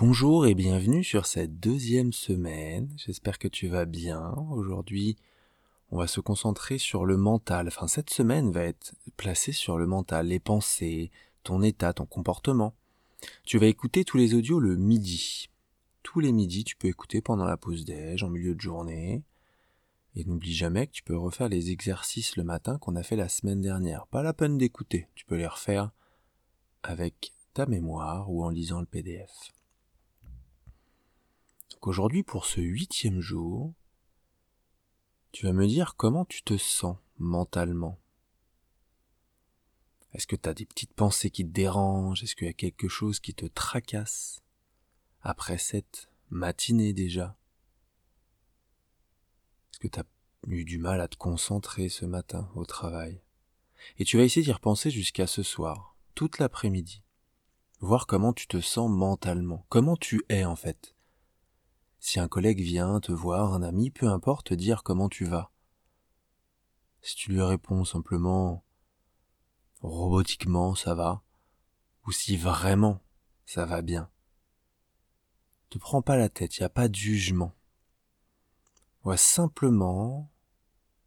Bonjour et bienvenue sur cette deuxième semaine. J'espère que tu vas bien. Aujourd'hui, on va se concentrer sur le mental. Enfin, cette semaine va être placée sur le mental, les pensées, ton état, ton comportement. Tu vas écouter tous les audios le midi. Tous les midis, tu peux écouter pendant la pause déj, en milieu de journée. Et n'oublie jamais que tu peux refaire les exercices le matin qu'on a fait la semaine dernière. Pas la peine d'écouter. Tu peux les refaire avec ta mémoire ou en lisant le PDF. Donc aujourd'hui, pour ce huitième jour, tu vas me dire comment tu te sens mentalement. Est-ce que tu as des petites pensées qui te dérangent? Est-ce qu'il y a quelque chose qui te tracasse après cette matinée déjà? Est-ce que tu as eu du mal à te concentrer ce matin au travail? Et tu vas essayer d'y repenser jusqu'à ce soir, toute l'après-midi. Voir comment tu te sens mentalement, comment tu es en fait? Si un collègue vient te voir, un ami, peu importe, te dire comment tu vas. Si tu lui réponds simplement robotiquement ça va, ou si vraiment ça va bien. Te prends pas la tête, il n'y a pas de jugement. Vois simplement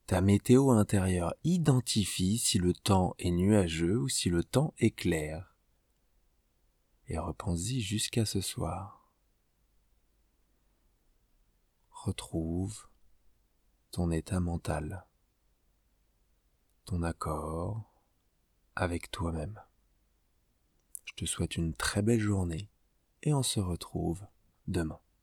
ta météo intérieure. Identifie si le temps est nuageux ou si le temps est clair. Et repense-y jusqu'à ce soir retrouve ton état mental, ton accord avec toi-même. Je te souhaite une très belle journée et on se retrouve demain.